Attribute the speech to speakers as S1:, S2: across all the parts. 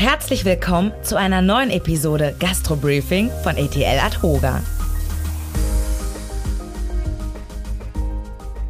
S1: Herzlich willkommen zu einer neuen Episode Gastro Briefing von ATL Adhoga.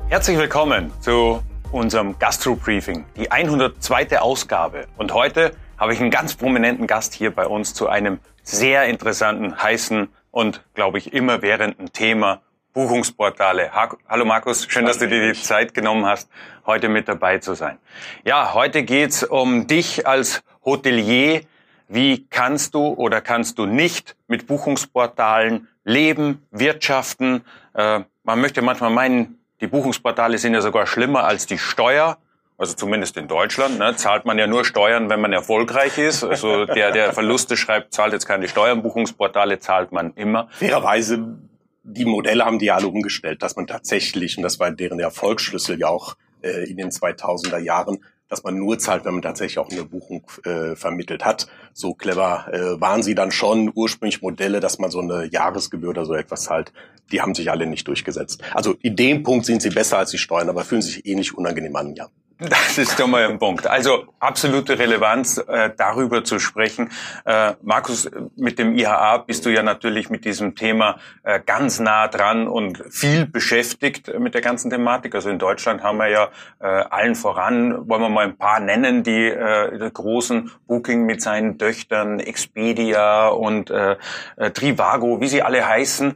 S2: Herzlich willkommen zu unserem Gastro Briefing, die 102. Ausgabe. Und heute habe ich einen ganz prominenten Gast hier bei uns zu einem sehr interessanten, heißen und, glaube ich, immerwährenden Thema Buchungsportale. Hallo Markus, schön, dass du dir die Zeit genommen hast, heute mit dabei zu sein. Ja, heute geht's um dich als Hotelier. Wie kannst du oder kannst du nicht mit Buchungsportalen leben, wirtschaften? Äh, man möchte manchmal meinen, die Buchungsportale sind ja sogar schlimmer als die Steuer. Also zumindest in Deutschland ne, zahlt man ja nur Steuern, wenn man erfolgreich ist. Also der, der Verluste schreibt, zahlt jetzt keine Steuern. Buchungsportale zahlt man immer.
S3: Fairerweise, die Modelle haben die alle umgestellt, dass man tatsächlich, und das war deren Erfolgsschlüssel ja auch äh, in den 2000er Jahren, dass man nur zahlt, wenn man tatsächlich auch eine Buchung äh, vermittelt hat. So clever äh, waren sie dann schon ursprünglich Modelle, dass man so eine Jahresgebühr oder so etwas zahlt. Die haben sich alle nicht durchgesetzt. Also in dem Punkt sind sie besser als die Steuern, aber fühlen sich ähnlich unangenehm an, ja.
S2: Das ist doch mal ein Punkt. Also absolute Relevanz, äh, darüber zu sprechen. Äh, Markus, mit dem IHA bist du ja natürlich mit diesem Thema äh, ganz nah dran und viel beschäftigt mit der ganzen Thematik. Also in Deutschland haben wir ja äh, allen voran, wollen wir mal ein paar nennen, die äh, großen Booking mit seinen Töchtern, Expedia und äh, äh, Trivago, wie sie alle heißen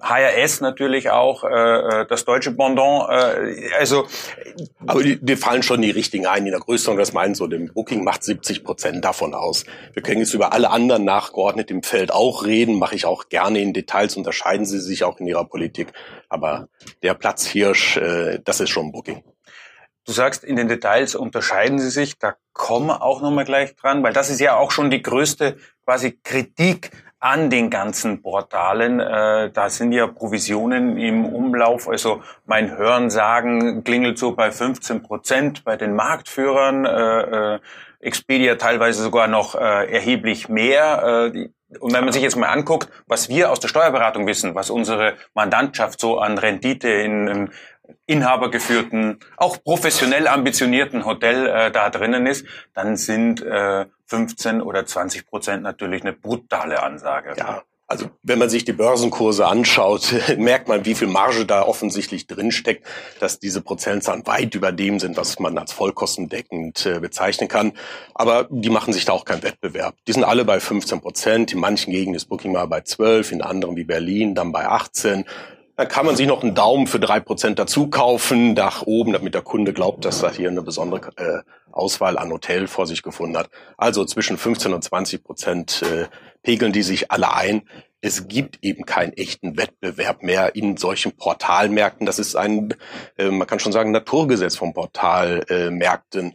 S2: HRS natürlich auch, äh, äh, das deutsche Pendant. Äh, also,
S3: aber die, die fallen schon die richtigen ein in der Größenordnung. Das meinen so, dem Booking macht 70 Prozent davon aus. Wir können jetzt über alle anderen nachgeordnet im Feld auch reden, mache ich auch gerne in Details. Unterscheiden sie sich auch in ihrer Politik, aber der Platzhirsch, äh, das ist schon Booking.
S2: Du sagst, in den Details unterscheiden sie sich. Da kommen wir auch nochmal gleich dran, weil das ist ja auch schon die größte quasi Kritik an den ganzen Portalen. Äh, da sind ja Provisionen im Umlauf. Also mein Hörensagen klingelt so bei 15 Prozent bei den Marktführern. Äh, äh, Expedia teilweise sogar noch äh, erheblich mehr. Äh, und wenn man sich jetzt mal anguckt, was wir aus der Steuerberatung wissen, was unsere Mandantschaft so an Rendite in, in inhabergeführten, auch professionell ambitionierten Hotel äh, da drinnen ist, dann sind äh, 15 oder 20 Prozent natürlich eine brutale Ansage.
S3: Ja. Also wenn man sich die Börsenkurse anschaut, merkt man, wie viel Marge da offensichtlich drinsteckt, dass diese Prozentzahlen weit über dem sind, was man als vollkostendeckend äh, bezeichnen kann. Aber die machen sich da auch keinen Wettbewerb. Die sind alle bei 15 Prozent. In manchen Gegenden ist Booking mal bei 12, in anderen wie Berlin dann bei 18. Dann kann man sich noch einen Daumen für drei Prozent dazu kaufen, nach oben, damit der Kunde glaubt, dass er hier eine besondere äh, Auswahl an Hotel vor sich gefunden hat. Also zwischen 15 und 20 Prozent äh, pegeln die sich alle ein. Es gibt eben keinen echten Wettbewerb mehr in solchen Portalmärkten. Das ist ein, äh, man kann schon sagen, Naturgesetz von Portalmärkten. Äh,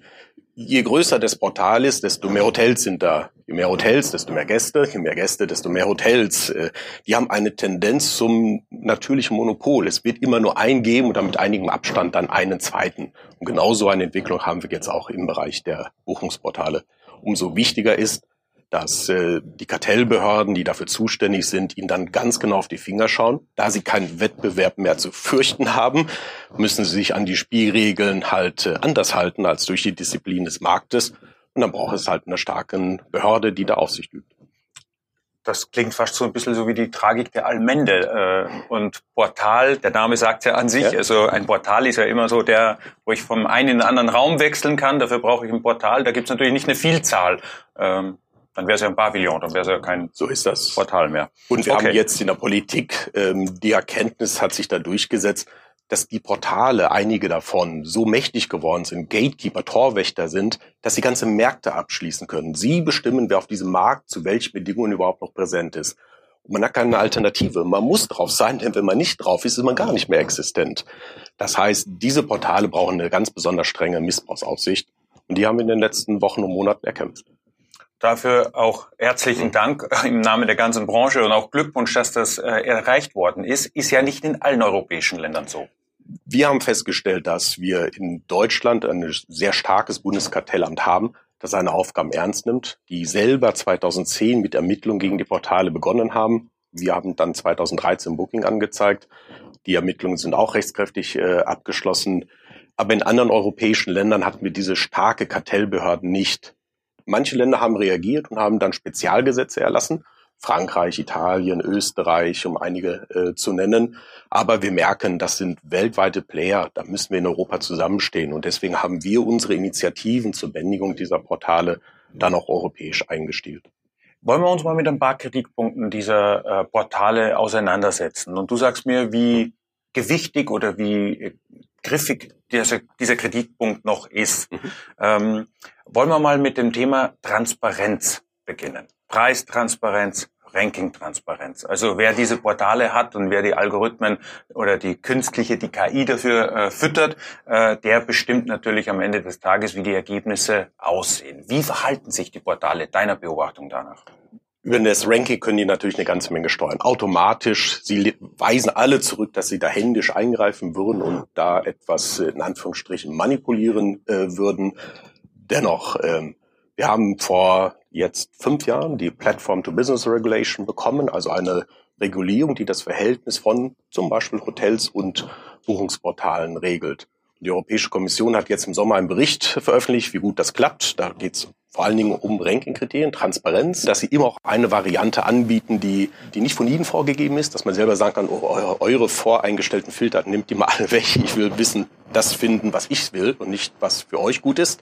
S3: je größer das Portal ist, desto mehr Hotels sind da. Je mehr Hotels, desto mehr Gäste. Je mehr Gäste, desto mehr Hotels. Äh, die haben eine Tendenz zum natürlichen Monopol. Es wird immer nur einen geben und dann mit einigem Abstand dann einen zweiten. Und genau so eine Entwicklung haben wir jetzt auch im Bereich der Buchungsportale. Umso wichtiger ist, dass äh, die Kartellbehörden, die dafür zuständig sind, ihnen dann ganz genau auf die Finger schauen. Da sie keinen Wettbewerb mehr zu fürchten haben, müssen sie sich an die Spielregeln halt äh, anders halten als durch die Disziplin des Marktes. Und dann braucht es halt eine starke Behörde, die da Aufsicht übt.
S2: Das klingt fast so ein bisschen so wie die Tragik der Allmende. Äh, und Portal, der Name sagt ja an sich, ja. also ein Portal ist ja immer so der, wo ich vom einen in den anderen Raum wechseln kann. Dafür brauche ich ein Portal. Da gibt es natürlich nicht eine Vielzahl. Ähm, dann wäre es ja ein Pavillon, dann wäre es ja kein
S3: so ist das.
S2: Portal mehr.
S3: Und wir okay. haben jetzt in der Politik ähm, die Erkenntnis hat sich da durchgesetzt, dass die Portale, einige davon, so mächtig geworden sind, Gatekeeper, Torwächter sind, dass sie ganze Märkte abschließen können. Sie bestimmen, wer auf diesem Markt zu welchen Bedingungen überhaupt noch präsent ist. Und man hat keine Alternative. Man muss drauf sein, denn wenn man nicht drauf ist, ist man gar nicht mehr existent. Das heißt, diese Portale brauchen eine ganz besonders strenge Missbrauchsaufsicht. Und die haben wir in den letzten Wochen und Monaten erkämpft.
S2: Dafür auch herzlichen Dank im Namen der ganzen Branche und auch Glückwunsch, dass das äh, erreicht worden ist. Ist ja nicht in allen europäischen Ländern so.
S3: Wir haben festgestellt, dass wir in Deutschland ein sehr starkes Bundeskartellamt haben, das seine Aufgaben ernst nimmt, die selber 2010 mit Ermittlungen gegen die Portale begonnen haben. Wir haben dann 2013 Booking angezeigt. Die Ermittlungen sind auch rechtskräftig äh, abgeschlossen. Aber in anderen europäischen Ländern hatten wir diese starke Kartellbehörden nicht. Manche Länder haben reagiert und haben dann Spezialgesetze erlassen. Frankreich, Italien, Österreich, um einige äh, zu nennen. Aber wir merken, das sind weltweite Player, da müssen wir in Europa zusammenstehen. Und deswegen haben wir unsere Initiativen zur Bändigung dieser Portale dann auch europäisch eingestielt.
S2: Wollen wir uns mal mit ein paar Kritikpunkten dieser äh, Portale auseinandersetzen? Und du sagst mir, wie gewichtig oder wie äh, griffig dieser, dieser Kritikpunkt noch ist. Mhm. Ähm, wollen wir mal mit dem Thema Transparenz beginnen. Preistransparenz, Ranking-Transparenz. Also wer diese Portale hat und wer die Algorithmen oder die künstliche, die KI dafür äh, füttert, äh, der bestimmt natürlich am Ende des Tages, wie die Ergebnisse aussehen. Wie verhalten sich die Portale deiner Beobachtung danach?
S3: Über das Ranking können die natürlich eine ganze Menge steuern. Automatisch. Sie weisen alle zurück, dass sie da händisch eingreifen würden und da etwas in Anführungsstrichen manipulieren äh, würden. Dennoch, ähm, wir haben vor jetzt fünf Jahren die Platform-to-Business Regulation bekommen, also eine Regulierung, die das Verhältnis von zum Beispiel Hotels und Buchungsportalen regelt. Die Europäische Kommission hat jetzt im Sommer einen Bericht veröffentlicht, wie gut das klappt. Da geht es vor allen Dingen um Ranking-Kriterien, Transparenz, dass sie immer auch eine Variante anbieten, die, die nicht von Ihnen vorgegeben ist, dass man selber sagen kann, oh, eure voreingestellten Filter, nimmt die mal alle weg. Ich will wissen, das finden, was ich will und nicht, was für euch gut ist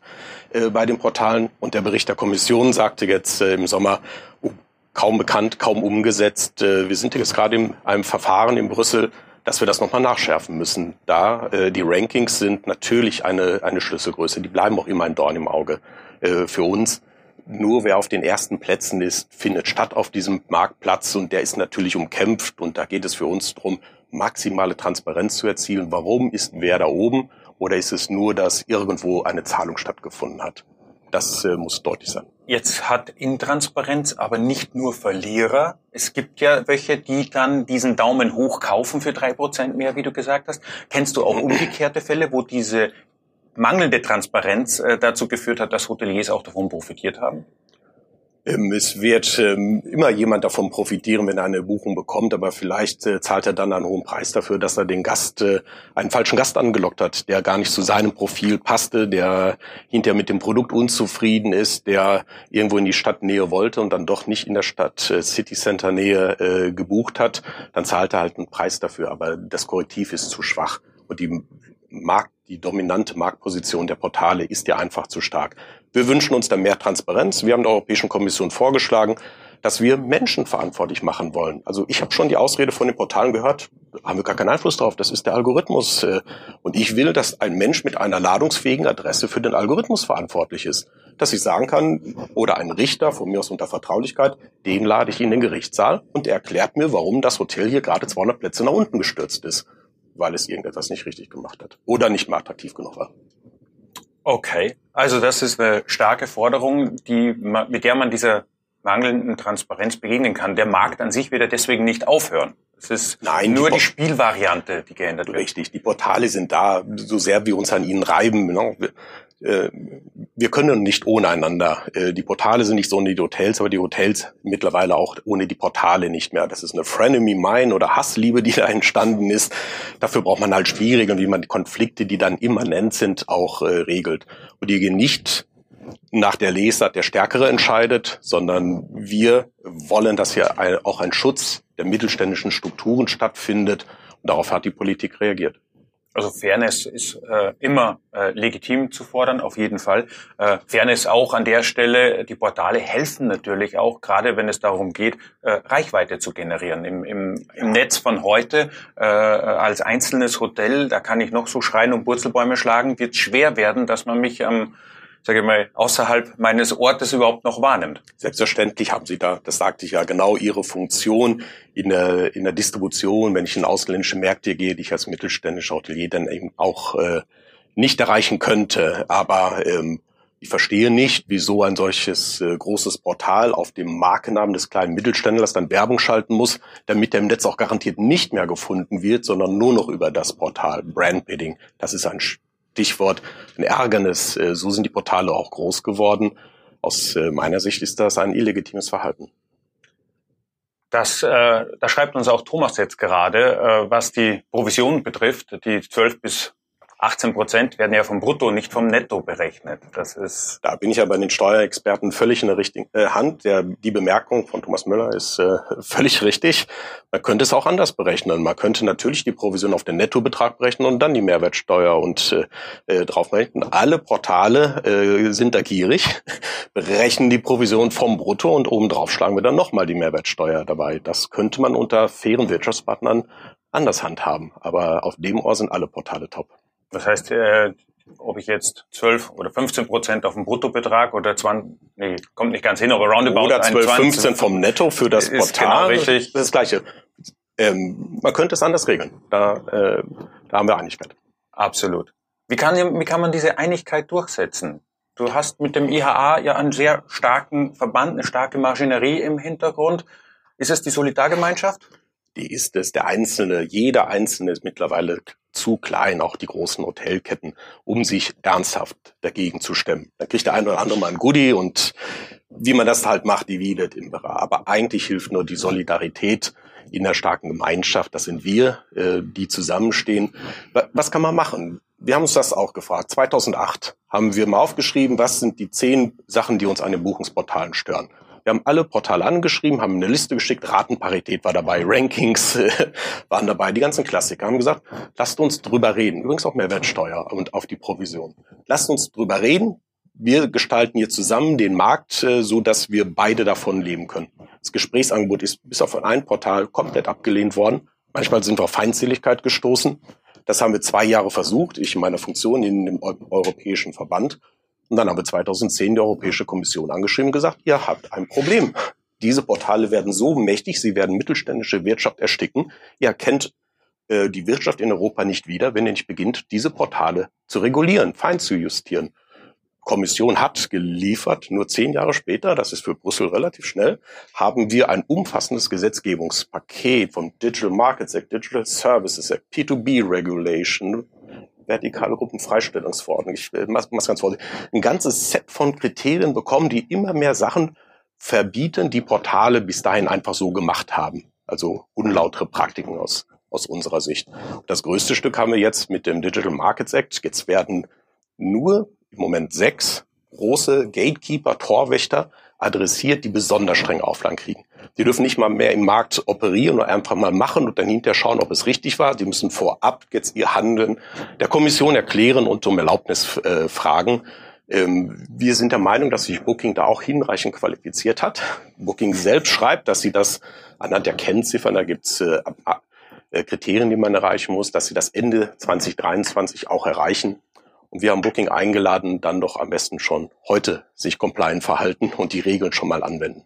S3: äh, bei den Portalen. Und der Bericht der Kommission sagte jetzt äh, im Sommer, oh, kaum bekannt, kaum umgesetzt. Äh, wir sind jetzt gerade in einem Verfahren in Brüssel, dass wir das nochmal nachschärfen müssen. Da äh, die Rankings sind natürlich eine, eine Schlüsselgröße. Die bleiben auch immer ein Dorn im Auge äh, für uns. Nur wer auf den ersten Plätzen ist, findet statt auf diesem Marktplatz und der ist natürlich umkämpft und da geht es für uns darum, maximale Transparenz zu erzielen. Warum ist wer da oben oder ist es nur, dass irgendwo eine Zahlung stattgefunden hat? Das äh, muss deutlich sein.
S2: Jetzt hat Intransparenz aber nicht nur Verlierer. Es gibt ja welche, die dann diesen Daumen hoch kaufen für drei Prozent mehr, wie du gesagt hast. Kennst du auch umgekehrte Fälle, wo diese mangelnde Transparenz äh, dazu geführt hat, dass Hoteliers auch davon profitiert haben?
S3: Ähm, es wird ähm, immer jemand davon profitieren, wenn er eine Buchung bekommt, aber vielleicht äh, zahlt er dann einen hohen Preis dafür, dass er den Gast, äh, einen falschen Gast angelockt hat, der gar nicht zu seinem Profil passte, der hinterher mit dem Produkt unzufrieden ist, der irgendwo in die Stadtnähe wollte und dann doch nicht in der Stadt äh, City Center Nähe äh, gebucht hat, dann zahlt er halt einen Preis dafür, aber das Korrektiv ist zu schwach und die Markt, die dominante Marktposition der Portale ist ja einfach zu stark. Wir wünschen uns da mehr Transparenz. Wir haben der Europäischen Kommission vorgeschlagen, dass wir Menschen verantwortlich machen wollen. Also ich habe schon die Ausrede von den Portalen gehört, haben wir gar keinen Einfluss drauf, das ist der Algorithmus. Äh, und ich will, dass ein Mensch mit einer ladungsfähigen Adresse für den Algorithmus verantwortlich ist. Dass ich sagen kann, oder ein Richter, von mir aus unter Vertraulichkeit, den lade ich in den Gerichtssaal und er erklärt mir, warum das Hotel hier gerade 200 Plätze nach unten gestürzt ist weil es irgendetwas nicht richtig gemacht hat oder nicht mehr attraktiv genug war.
S2: Okay, also das ist eine starke Forderung, die, mit der man dieser mangelnden Transparenz begegnen kann. Der Markt an sich wird ja deswegen nicht aufhören. Es ist Nein, nur die, die, Spielvariante, die geändert
S3: wird. Richtig, die Portale sind da, so sehr wir uns an ihnen reiben. Ne? Äh, wir können nicht ohne einander. Äh, die Portale sind nicht so wie die Hotels, aber die Hotels mittlerweile auch ohne die Portale nicht mehr. Das ist eine Frenemy Mine oder Hassliebe, die da entstanden ist. Dafür braucht man halt Spielregeln, wie man Konflikte, die dann immanent sind, auch äh, regelt. Und die gehen nicht nach der Lesart der Stärkere entscheidet, sondern wir wollen, dass hier auch ein Schutz der mittelständischen Strukturen stattfindet. Und darauf hat die Politik reagiert.
S2: Also Fairness ist äh, immer äh, legitim zu fordern, auf jeden Fall. Äh, Fairness auch an der Stelle, die Portale helfen natürlich auch, gerade wenn es darum geht, äh, Reichweite zu generieren. Im, im, im Netz von heute äh, als einzelnes Hotel, da kann ich noch so schreien und Burzelbäume schlagen, wird schwer werden, dass man mich am ähm, sage ich mal, außerhalb meines Ortes überhaupt noch wahrnimmt.
S3: Selbstverständlich haben Sie da, das sagte ich ja, genau Ihre Funktion in der, in der Distribution, wenn ich in ausländische Märkte gehe, die ich als mittelständischer Hotelier dann eben auch äh, nicht erreichen könnte. Aber ähm, ich verstehe nicht, wieso ein solches äh, großes Portal auf dem Markennamen des kleinen Mittelständlers dann Werbung schalten muss, damit der im Netz auch garantiert nicht mehr gefunden wird, sondern nur noch über das Portal Brandbidding. Das ist ein Stichwort ein Ärgernis. Äh, so sind die Portale auch groß geworden. Aus äh, meiner Sicht ist das ein illegitimes Verhalten.
S2: Das, äh, das schreibt uns auch Thomas jetzt gerade, äh, was die Provision betrifft, die 12 bis 18 Prozent werden ja vom Brutto, nicht vom Netto berechnet. Das ist
S3: da bin ich ja bei den Steuerexperten völlig in der richtigen äh, Hand. Der, die Bemerkung von Thomas Müller ist äh, völlig richtig. Man könnte es auch anders berechnen. Man könnte natürlich die Provision auf den Nettobetrag berechnen und dann die Mehrwertsteuer und äh, äh drauf berechnen. Alle Portale äh, sind da gierig, berechnen die Provision vom Brutto und obendrauf schlagen wir dann nochmal die Mehrwertsteuer dabei. Das könnte man unter fairen Wirtschaftspartnern anders handhaben. Aber auf dem Ohr sind alle Portale top.
S2: Das heißt, äh, ob ich jetzt 12 oder 15 Prozent auf den Bruttobetrag oder 20, nee, kommt nicht ganz hin, aber roundabout
S3: Oder 12, 15 vom Netto für das
S2: ist
S3: Portal.
S2: Genau richtig.
S3: Das ist das Gleiche. Ähm, man könnte es anders regeln. Da, äh, da haben wir Einigkeit.
S2: Absolut. Wie kann, wie kann man diese Einigkeit durchsetzen? Du hast mit dem IHA ja einen sehr starken Verband, eine starke Maschinerie im Hintergrund. Ist es die Solidargemeinschaft?
S3: Die ist es. Der Einzelne, jeder Einzelne ist mittlerweile zu klein, auch die großen Hotelketten, um sich ernsthaft dagegen zu stemmen. Da kriegt der eine oder andere mal ein Goodie und wie man das halt macht, dividet Imperer. Aber eigentlich hilft nur die Solidarität in der starken Gemeinschaft. Das sind wir, äh, die zusammenstehen. Was kann man machen? Wir haben uns das auch gefragt. 2008 haben wir mal aufgeschrieben, was sind die zehn Sachen, die uns an den Buchungsportalen stören. Wir haben alle Portale angeschrieben, haben eine Liste geschickt, Ratenparität war dabei, Rankings waren dabei, die ganzen Klassiker. Haben gesagt, lasst uns drüber reden. Übrigens auch Mehrwertsteuer und auf die Provision. Lasst uns drüber reden. Wir gestalten hier zusammen den Markt, äh, so dass wir beide davon leben können. Das Gesprächsangebot ist bis auf ein Portal komplett abgelehnt worden. Manchmal sind wir auf Feindseligkeit gestoßen. Das haben wir zwei Jahre versucht, ich in meiner Funktion in dem Europäischen Verband. Und dann haben wir 2010 die Europäische Kommission angeschrieben und gesagt, ihr habt ein Problem. Diese Portale werden so mächtig, sie werden mittelständische Wirtschaft ersticken. Ihr kennt äh, die Wirtschaft in Europa nicht wieder, wenn ihr nicht beginnt, diese Portale zu regulieren, fein zu justieren. Kommission hat geliefert, nur zehn Jahre später, das ist für Brüssel relativ schnell, haben wir ein umfassendes Gesetzgebungspaket vom Digital Markets Act, Digital Services Act, P2B Regulation, vertikale Gruppenfreistellungsverordnung. Ich äh, mach's ganz vorsichtig. Ein ganzes Set von Kriterien bekommen, die immer mehr Sachen verbieten, die Portale bis dahin einfach so gemacht haben. Also unlautere Praktiken aus, aus unserer Sicht. Das größte Stück haben wir jetzt mit dem Digital Markets Act. Jetzt werden nur im Moment sechs große Gatekeeper, Torwächter adressiert, die besonders streng Auflagen kriegen. Die dürfen nicht mal mehr im Markt operieren oder einfach mal machen und dann hinterher schauen, ob es richtig war. Die müssen vorab jetzt ihr Handeln der Kommission erklären und um Erlaubnis äh, fragen. Ähm, wir sind der Meinung, dass sich Booking da auch hinreichend qualifiziert hat. Booking selbst schreibt, dass sie das anhand der Kennziffern, da gibt's äh, äh, Kriterien, die man erreichen muss, dass sie das Ende 2023 auch erreichen. Und wir haben Booking eingeladen, dann doch am besten schon heute sich compliant verhalten und die Regeln schon mal anwenden.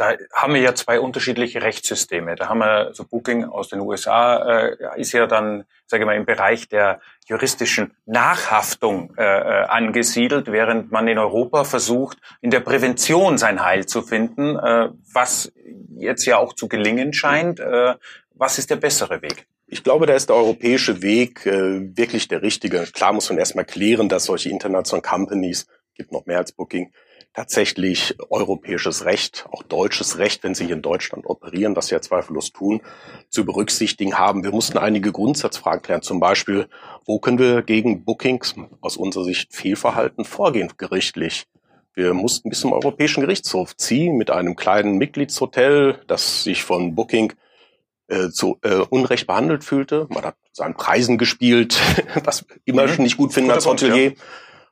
S2: Da haben wir ja zwei unterschiedliche Rechtssysteme. Da haben wir so Booking aus den USA, äh, ist ja dann, sage ich mal, im Bereich der juristischen Nachhaftung äh, äh, angesiedelt, während man in Europa versucht, in der Prävention sein Heil zu finden, äh, was jetzt ja auch zu gelingen scheint. Äh, was ist der bessere Weg?
S3: Ich glaube, da ist der europäische Weg äh, wirklich der richtige. Klar muss man erstmal klären, dass solche internationalen Companies, gibt noch mehr als Booking, tatsächlich europäisches Recht, auch deutsches Recht, wenn sie hier in Deutschland operieren, was sie ja zweifellos tun, zu berücksichtigen haben. Wir mussten einige Grundsatzfragen klären. Zum Beispiel, wo können wir gegen Bookings aus unserer Sicht Fehlverhalten vorgehen, gerichtlich? Wir mussten bis zum Europäischen Gerichtshof ziehen mit einem kleinen Mitgliedshotel, das sich von Booking äh, zu äh, Unrecht behandelt fühlte. Man hat seinen Preisen gespielt, was immer mhm. nicht gut finden als Hotelier. Ja.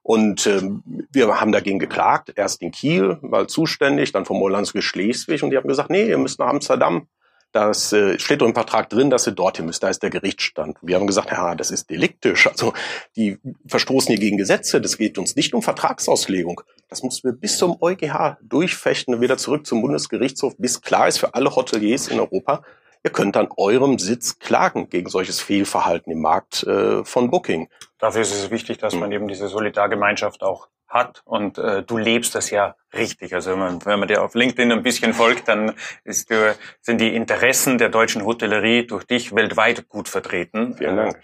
S3: Und ähm, wir haben dagegen geklagt, erst in Kiel, mal zuständig, dann vom Landesgericht Schleswig und die haben gesagt, nee, ihr müsst nach Amsterdam. Das äh, steht doch im Vertrag drin, dass ihr dorthin müsst. Da ist der Gerichtsstand. Wir haben gesagt, ja, das ist deliktisch. Also die verstoßen hier gegen Gesetze. Das geht uns nicht um Vertragsauslegung. Das mussten wir bis zum EuGH durchfechten und wieder zurück zum Bundesgerichtshof, bis klar ist für alle Hoteliers in Europa, Ihr könnt an eurem Sitz klagen gegen solches Fehlverhalten im Markt äh, von Booking.
S2: Dafür ist es wichtig, dass man hm. eben diese Solidargemeinschaft auch hat und äh, du lebst das ja richtig. Also wenn man, wenn man dir auf LinkedIn ein bisschen folgt, dann ist, äh, sind die Interessen der deutschen Hotellerie durch dich weltweit gut vertreten.
S3: Vielen Dank.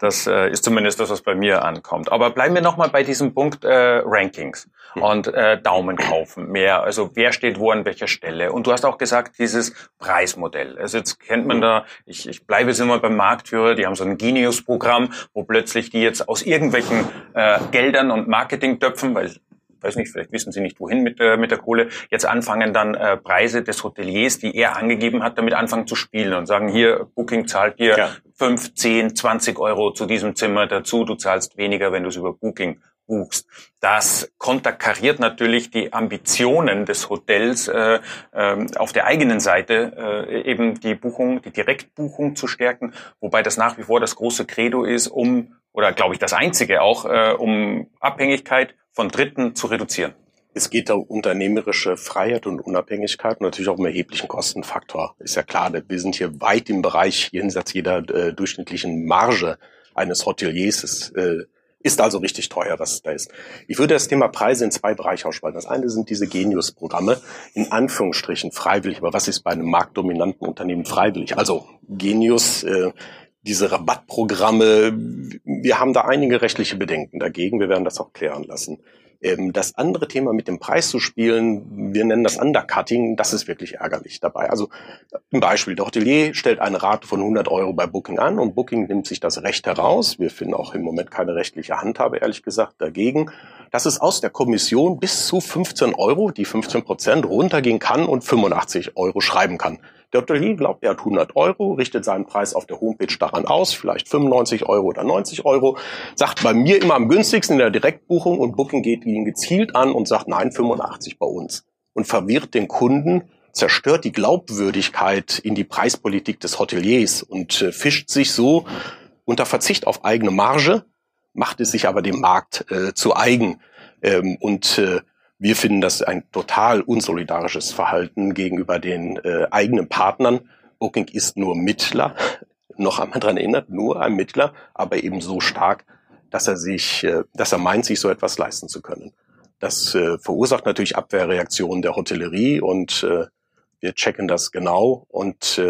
S2: Das äh, ist zumindest das, was bei mir ankommt. Aber bleiben wir nochmal bei diesem Punkt äh, Rankings. Und äh, Daumen kaufen mehr. Also wer steht wo an welcher Stelle. Und du hast auch gesagt, dieses Preismodell. Also jetzt kennt man da, ich, ich bleibe jetzt immer beim Marktführer, die haben so ein Genius-Programm, wo plötzlich die jetzt aus irgendwelchen äh, Geldern und Marketingtöpfen, weil weiß nicht, vielleicht wissen Sie nicht wohin mit, der mit der Kohle, jetzt anfangen dann äh, Preise des Hoteliers, die er angegeben hat, damit anfangen zu spielen und sagen, hier, Booking zahlt dir ja. 5, 10, 20 Euro zu diesem Zimmer dazu, du zahlst weniger, wenn du es über Booking buchst. Das konterkariert natürlich die Ambitionen des Hotels, äh, äh, auf der eigenen Seite äh, eben die Buchung, die Direktbuchung zu stärken, wobei das nach wie vor das große Credo ist, um oder glaube ich das einzige auch, äh, um Abhängigkeit von Dritten zu reduzieren.
S3: Es geht um unternehmerische Freiheit und Unabhängigkeit und natürlich auch um erheblichen Kostenfaktor. Ist ja klar, wir sind hier weit im Bereich jenseits jeder äh, durchschnittlichen Marge eines Hoteliers. Äh, ist also richtig teuer, was da ist. Ich würde das Thema Preise in zwei Bereiche ausspalten. Das eine sind diese Genius-Programme, in Anführungsstrichen freiwillig. Aber was ist bei einem marktdominanten Unternehmen freiwillig? Also Genius äh, diese Rabattprogramme, wir haben da einige rechtliche Bedenken dagegen. Wir werden das auch klären lassen. Ähm, das andere Thema mit dem Preis zu spielen, wir nennen das Undercutting, das ist wirklich ärgerlich dabei. Also ein Beispiel, der Hotelier stellt eine Rate von 100 Euro bei Booking an und Booking nimmt sich das Recht heraus. Wir finden auch im Moment keine rechtliche Handhabe, ehrlich gesagt, dagegen, dass es aus der Kommission bis zu 15 Euro, die 15 Prozent, runtergehen kann und 85 Euro schreiben kann. Der Hotelier glaubt, er hat 100 Euro, richtet seinen Preis auf der Homepage daran aus, vielleicht 95 Euro oder 90 Euro, sagt bei mir immer am günstigsten in der Direktbuchung und Booking geht ihn gezielt an und sagt nein, 85 bei uns und verwirrt den Kunden, zerstört die Glaubwürdigkeit in die Preispolitik des Hoteliers und äh, fischt sich so unter Verzicht auf eigene Marge, macht es sich aber dem Markt äh, zu eigen. Ähm, und äh, wir finden das ein total unsolidarisches Verhalten gegenüber den äh, eigenen Partnern. Booking ist nur Mittler, noch einmal dran erinnert, nur ein Mittler, aber eben so stark, dass er sich, äh, dass er meint, sich so etwas leisten zu können. Das äh, verursacht natürlich Abwehrreaktionen der Hotellerie und äh, wir checken das genau und äh,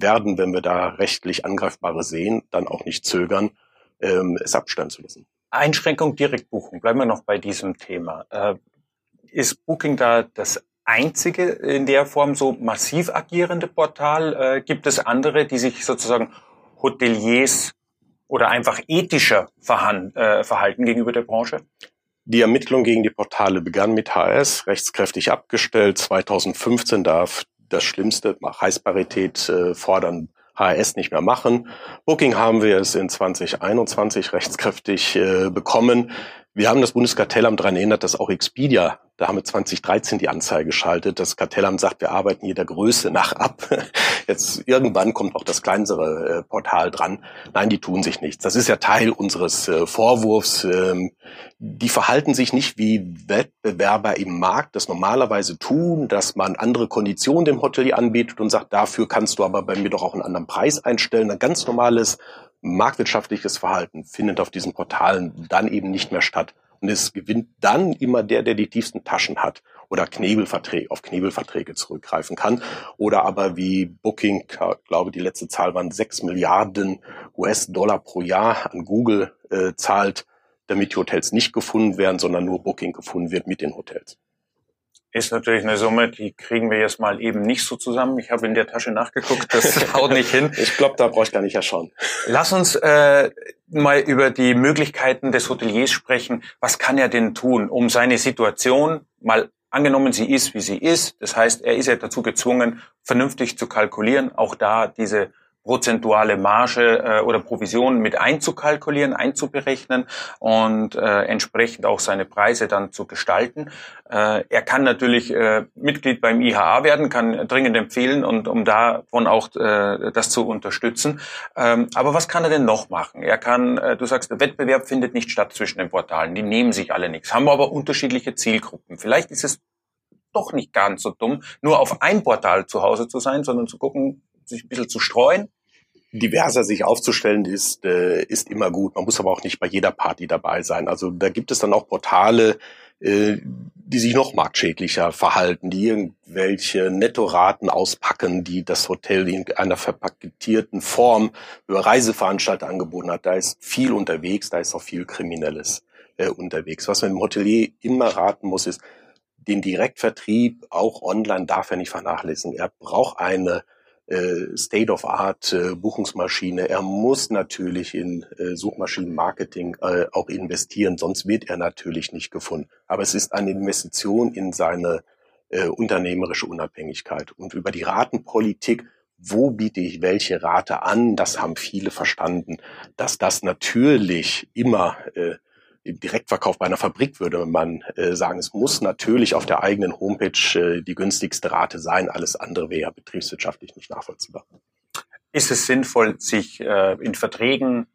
S3: werden, wenn wir da rechtlich Angreifbare sehen, dann auch nicht zögern, ähm, es abstellen zu lassen.
S2: Einschränkung Direktbuchung. Bleiben wir noch bei diesem Thema. Äh, ist Booking da das einzige in der Form so massiv agierende Portal? Äh, gibt es andere, die sich sozusagen Hoteliers oder einfach ethischer äh, verhalten gegenüber der Branche?
S3: Die Ermittlung gegen die Portale begann mit HS, rechtskräftig abgestellt. 2015 darf das Schlimmste, Heißparität äh, fordern, HRS nicht mehr machen. Booking haben wir es in 2021 rechtskräftig äh, bekommen. Wir haben das Bundeskartellamt daran erinnert, dass auch Expedia, da haben wir 2013 die Anzeige geschaltet. Das Kartellamt sagt, wir arbeiten jeder Größe nach ab. Jetzt irgendwann kommt auch das kleinere äh, Portal dran. Nein, die tun sich nichts. Das ist ja Teil unseres äh, Vorwurfs. Ähm, die verhalten sich nicht wie Wettbewerber im Markt, das normalerweise tun, dass man andere Konditionen dem Hotelier anbietet und sagt, dafür kannst du aber bei mir doch auch einen anderen Preis einstellen. Ein ganz normales marktwirtschaftliches Verhalten findet auf diesen Portalen dann eben nicht mehr statt. Und es gewinnt dann immer der, der die tiefsten Taschen hat oder Knebelverträge, auf Knebelverträge zurückgreifen kann. Oder aber wie Booking, glaube, die letzte Zahl waren sechs Milliarden US-Dollar pro Jahr an Google äh, zahlt, damit die Hotels nicht gefunden werden, sondern nur Booking gefunden wird mit den Hotels
S2: ist natürlich eine Summe, die kriegen wir jetzt mal eben nicht so zusammen. Ich habe in der Tasche nachgeguckt, das haut nicht hin.
S3: Ich glaube, da brauche ich gar nicht erschauen.
S2: Lass uns äh, mal über die Möglichkeiten des Hoteliers sprechen. Was kann er denn tun, um seine Situation mal angenommen, sie ist, wie sie ist. Das heißt, er ist ja dazu gezwungen, vernünftig zu kalkulieren. Auch da diese prozentuale Marge äh, oder Provision mit einzukalkulieren, einzuberechnen und äh, entsprechend auch seine Preise dann zu gestalten. Äh, er kann natürlich äh, Mitglied beim IHA werden, kann dringend empfehlen und um davon auch äh, das zu unterstützen. Ähm, aber was kann er denn noch machen? Er kann, äh, du sagst, der Wettbewerb findet nicht statt zwischen den Portalen, die nehmen sich alle nichts, haben aber unterschiedliche Zielgruppen. Vielleicht ist es doch nicht ganz so dumm, nur auf ein Portal zu Hause zu sein, sondern zu gucken, sich ein bisschen zu streuen
S3: diverser sich aufzustellen ist, äh, ist immer gut. Man muss aber auch nicht bei jeder Party dabei sein. Also da gibt es dann auch Portale, äh, die sich noch marktschädlicher verhalten, die irgendwelche Nettoraten auspacken, die das Hotel in einer verpaketierten Form über Reiseveranstalter angeboten hat. Da ist viel unterwegs, da ist auch viel Kriminelles. äh, unterwegs. Was man im Hotelier immer raten muss, ist, den Direktvertrieb auch online darf er nicht vernachlässigen. Er braucht eine äh, State-of-Art äh, Buchungsmaschine. Er muss natürlich in äh, Suchmaschinenmarketing auch investieren, sonst wird er natürlich nicht gefunden. Aber es ist eine Investition in seine unternehmerische Unabhängigkeit. Und über die Ratenpolitik, wo biete ich welche Rate an, das haben viele verstanden, dass das natürlich immer im Direktverkauf bei einer Fabrik würde man äh, sagen, es muss natürlich auf der eigenen Homepage äh, die günstigste Rate sein. Alles andere wäre ja betriebswirtschaftlich nicht nachvollziehbar.
S2: Ist es sinnvoll, sich äh, in Verträgen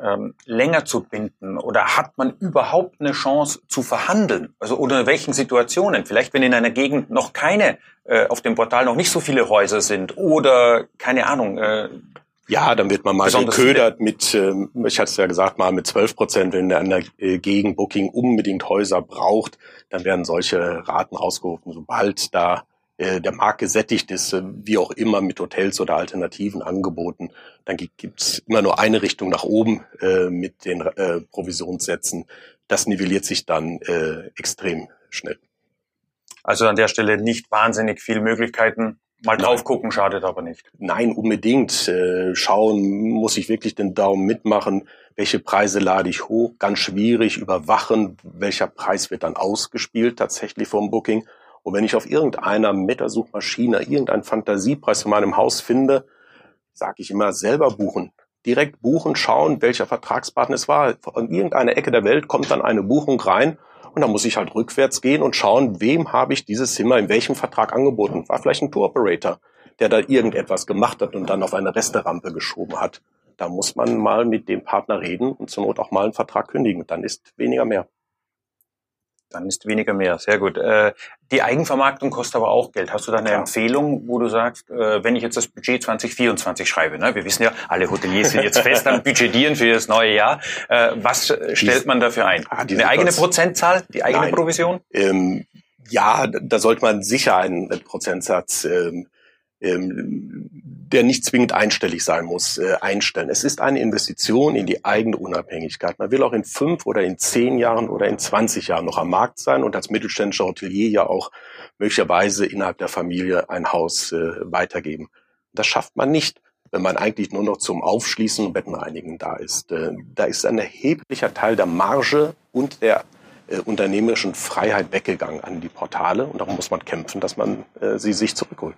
S2: ähm, länger zu binden oder hat man überhaupt eine Chance zu verhandeln? Also in welchen Situationen? Vielleicht wenn in einer Gegend noch keine äh, auf dem Portal noch nicht so viele Häuser sind oder keine Ahnung. Äh,
S3: ja, dann wird man mal geködert mit, äh, ich hatte es ja gesagt, mal mit 12 Prozent, wenn der äh, Gegenbooking unbedingt Häuser braucht, dann werden solche Raten ausgerufen. Sobald da äh, der Markt gesättigt ist, äh, wie auch immer mit Hotels oder alternativen Angeboten, dann gibt es immer nur eine Richtung nach oben äh, mit den äh, Provisionssätzen. Das nivelliert sich dann äh, extrem schnell.
S2: Also an der Stelle nicht wahnsinnig viele Möglichkeiten, Mal drauf gucken schadet aber nicht.
S3: Nein, unbedingt. Äh, schauen, muss ich wirklich den Daumen mitmachen? Welche Preise lade ich hoch? Ganz schwierig. Überwachen, welcher Preis wird dann ausgespielt tatsächlich vom Booking? Und wenn ich auf irgendeiner Metasuchmaschine irgendeinen Fantasiepreis von meinem Haus finde, sage ich immer selber buchen. Direkt buchen, schauen, welcher Vertragspartner es war. Von irgendeiner Ecke der Welt kommt dann eine Buchung rein und dann muss ich halt rückwärts gehen und schauen, wem habe ich dieses Zimmer in welchem Vertrag angeboten. War vielleicht ein Tour-Operator, der da irgendetwas gemacht hat und dann auf eine Resterampe geschoben hat. Da muss man mal mit dem Partner reden und zur Not auch mal einen Vertrag kündigen. Dann ist weniger mehr.
S2: Dann ist weniger mehr. Sehr gut. Äh, die Eigenvermarktung kostet aber auch Geld. Hast du da eine Klar. Empfehlung, wo du sagst, äh, wenn ich jetzt das Budget 2024 schreibe, ne? wir wissen ja, alle Hoteliers sind jetzt fest am Budgetieren für das neue Jahr. Äh, was stellt man dafür ein? Ah, eine eigene Prozentzahl, die eigene Nein. Provision?
S3: Ähm, ja, da sollte man sicher einen Prozentsatz ähm, ähm, der nicht zwingend einstellig sein muss, äh, einstellen. Es ist eine Investition in die eigene Unabhängigkeit. Man will auch in fünf oder in zehn Jahren oder in 20 Jahren noch am Markt sein und als mittelständischer Hotelier ja auch möglicherweise innerhalb der Familie ein Haus äh, weitergeben. Das schafft man nicht, wenn man eigentlich nur noch zum Aufschließen und Bettenreinigen da ist. Äh, da ist ein erheblicher Teil der Marge und der äh, unternehmerischen Freiheit weggegangen an die Portale und darum muss man kämpfen, dass man äh, sie sich zurückholt.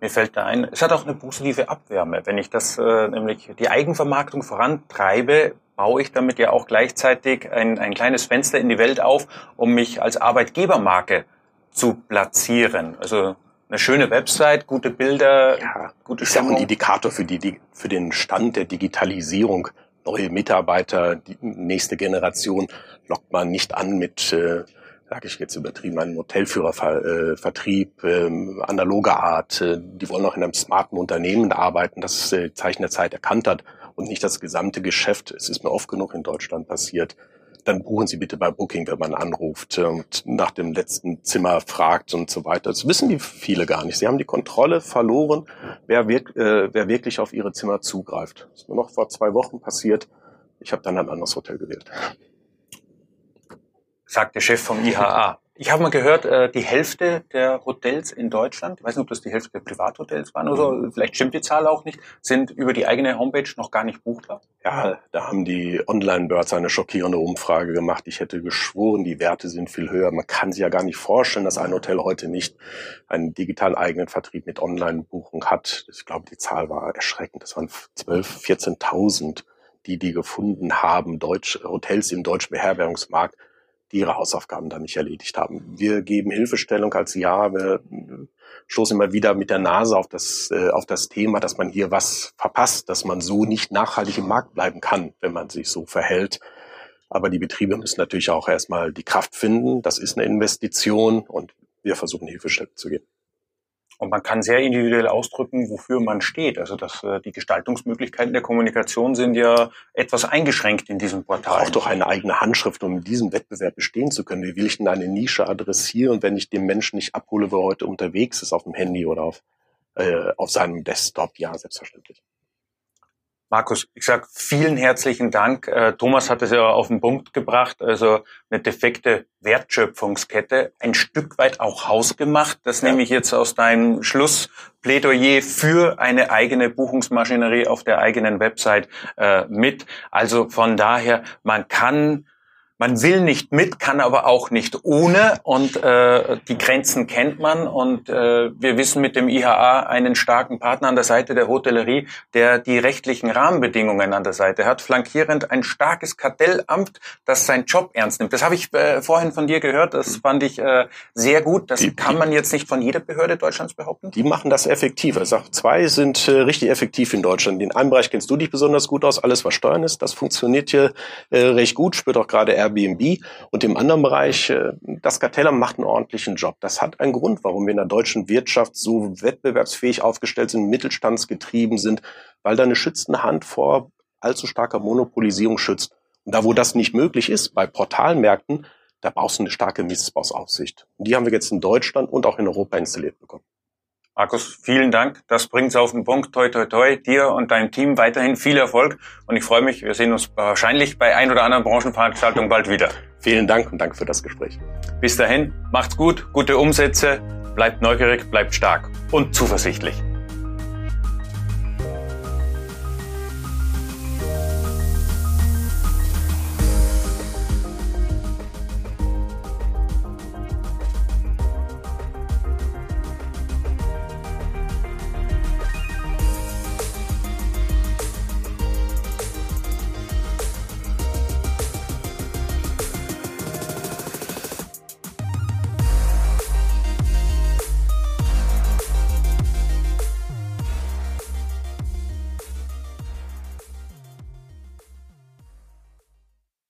S2: Mir fällt da ein, es hat auch eine positive Abwärme. Wenn ich das äh, nämlich die Eigenvermarktung vorantreibe, baue ich damit ja auch gleichzeitig ein, ein kleines Fenster in die Welt auf, um mich als Arbeitgebermarke zu platzieren. Also eine schöne Website, gute Bilder,
S3: ja, gute ist ja auch ein Indikator für die für den Stand der Digitalisierung. Neue Mitarbeiter, die nächste Generation lockt man nicht an mit äh, sage ich jetzt übertrieben, einen Hotelführervertrieb äh, ähm, analoger Art. Äh, die wollen auch in einem smarten Unternehmen arbeiten, das äh, Zeichen der Zeit erkannt hat und nicht das gesamte Geschäft. Es ist mir oft genug in Deutschland passiert. Dann buchen Sie bitte bei Booking, wenn man anruft und nach dem letzten Zimmer fragt und so weiter. Das wissen die viele gar nicht. Sie haben die Kontrolle verloren, wer, wirk äh, wer wirklich auf ihre Zimmer zugreift. Das ist nur noch vor zwei Wochen passiert. Ich habe dann ein anderes Hotel gewählt
S2: sagt der Chef vom IHA. Ich habe mal gehört, äh, die Hälfte der Hotels in Deutschland, ich weiß nicht, ob das die Hälfte der Privathotels waren oder so, vielleicht stimmt die Zahl auch nicht, sind über die eigene Homepage noch gar nicht buchbar.
S3: Ja, da haben die Online-Birds eine schockierende Umfrage gemacht. Ich hätte geschworen, die Werte sind viel höher. Man kann sich ja gar nicht vorstellen, dass ein Hotel heute nicht einen digital eigenen Vertrieb mit Online-Buchung hat. Ich glaube, die Zahl war erschreckend. Das waren 12, 14.000, die die gefunden haben, Deutsch, Hotels im deutschen Beherbergungsmarkt die ihre Hausaufgaben dann nicht erledigt haben. Wir geben Hilfestellung als Ja, wir stoßen immer wieder mit der Nase auf das, äh, auf das Thema, dass man hier was verpasst, dass man so nicht nachhaltig im Markt bleiben kann, wenn man sich so verhält. Aber die Betriebe müssen natürlich auch erstmal die Kraft finden. Das ist eine Investition und wir versuchen Hilfestellung zu geben.
S2: Und man kann sehr individuell ausdrücken, wofür man steht. Also dass äh, die Gestaltungsmöglichkeiten der Kommunikation sind ja etwas eingeschränkt in diesem Portal.
S3: Auch doch eine eigene Handschrift, um in diesem Wettbewerb bestehen zu können. Wie will ich denn eine Nische adressieren, wenn ich den Menschen nicht abhole, wo er heute unterwegs ist, auf dem Handy oder auf, äh, auf seinem Desktop? Ja, selbstverständlich.
S2: Markus, ich sag vielen herzlichen Dank. Äh, Thomas hat es ja auf den Punkt gebracht, also eine defekte Wertschöpfungskette, ein Stück weit auch hausgemacht. Das ja. nehme ich jetzt aus deinem Schlussplädoyer für eine eigene Buchungsmaschinerie auf der eigenen Website äh, mit. Also von daher, man kann man will nicht mit, kann aber auch nicht ohne und äh, die Grenzen kennt man und äh, wir wissen mit dem IHA einen starken Partner an der Seite der Hotellerie, der die rechtlichen Rahmenbedingungen an der Seite hat, flankierend ein starkes Kartellamt, das seinen Job ernst nimmt. Das habe ich äh, vorhin von dir gehört, das fand ich äh, sehr gut. Das die, kann man jetzt nicht von jeder Behörde Deutschlands behaupten.
S3: Die machen das effektiver. Ich sag, zwei sind äh, richtig effektiv in Deutschland. In einem Bereich kennst du dich besonders gut aus, alles was Steuern ist, das funktioniert hier äh, recht gut, spürt auch gerade Airbnb. Und im anderen Bereich, äh, das Kartellamt macht einen ordentlichen Job. Das hat einen Grund, warum wir in der deutschen Wirtschaft so wettbewerbsfähig aufgestellt sind, mittelstandsgetrieben sind, weil da eine schützende Hand vor allzu starker Monopolisierung schützt. Und da, wo das nicht möglich ist, bei Portalmärkten, da brauchst du eine starke Missbrauchsaufsicht. Und die haben wir jetzt in Deutschland und auch in Europa installiert bekommen.
S2: Markus, vielen Dank. Das bringt's auf den Punkt. Toi, toi, toi. Dir und deinem Team weiterhin viel Erfolg. Und ich freue mich, wir sehen uns wahrscheinlich bei ein oder anderen Branchenveranstaltung bald wieder.
S3: Vielen Dank und danke für das Gespräch.
S2: Bis dahin, macht's gut, gute Umsätze, bleibt neugierig, bleibt stark und zuversichtlich.